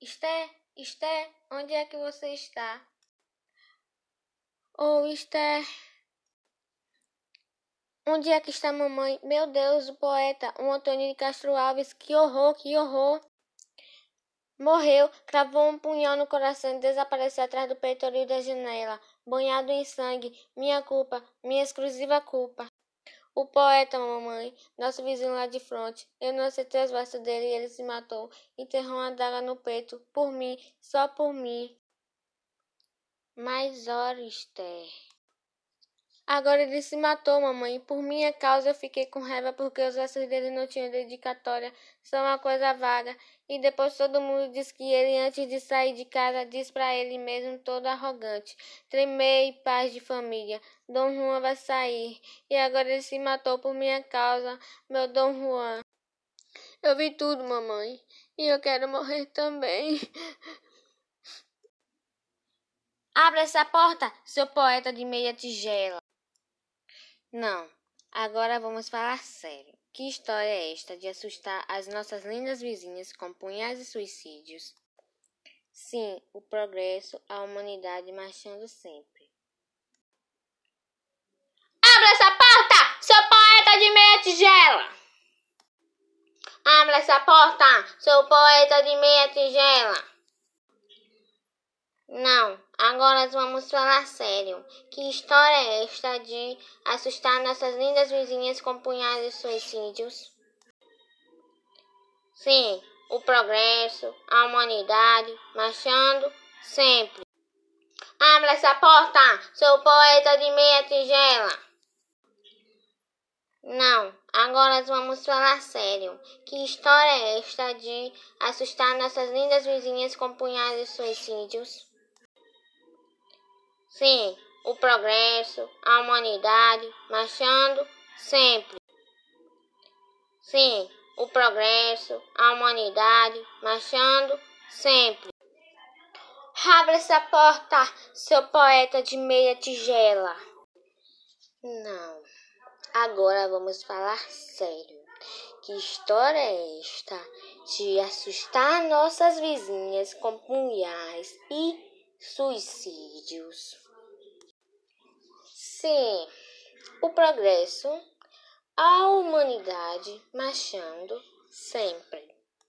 Esther, Esther, onde é que você está? Oh, Esther. Onde é que está mamãe? Meu Deus, o poeta, o Antônio de Castro Alves, que horror, que horror. Morreu, cravou um punhal no coração e desapareceu atrás do peitoril da janela, banhado em sangue. Minha culpa, minha exclusiva culpa. O poeta, mamãe, nosso vizinho lá de frente. Eu não aceitei as versos dele e ele se matou. Enterrou uma daga no peito. Por mim, só por mim. Mas ora, Esther. Agora ele se matou, mamãe. Por minha causa eu fiquei com raiva porque os versos dele não tinham dedicatória. São uma coisa vaga. E depois todo mundo diz que ele, antes de sair de casa, diz para ele mesmo todo arrogante. Tremei, paz de família. Dom Juan vai sair. E agora ele se matou por minha causa, meu Dom Juan. Eu vi tudo, mamãe. E eu quero morrer também. Abra essa porta, seu poeta de meia tigela. Não, agora vamos falar sério. Que história é esta de assustar as nossas lindas vizinhas com punhais e suicídios? Sim, o progresso, a humanidade marchando sempre. Abra essa porta, seu poeta de meia tigela! Abra essa porta, seu poeta de meia tigela! Não, agora vamos falar sério. Que história é esta de assustar nossas lindas vizinhas com punhais de suicídios? Sim, o progresso, a humanidade, marchando sempre. Abra essa porta, seu poeta de meia tigela. Não, agora vamos falar sério. Que história é esta de assustar nossas lindas vizinhas com punhais de suicídios? Sim, o progresso, a humanidade, marchando sempre. Sim, o progresso, a humanidade, marchando sempre. Abra essa porta, seu poeta de meia tigela. Não, agora vamos falar sério. Que história é esta de assustar nossas vizinhas com punhais e suicídios? Sim, o progresso, a humanidade marchando sempre.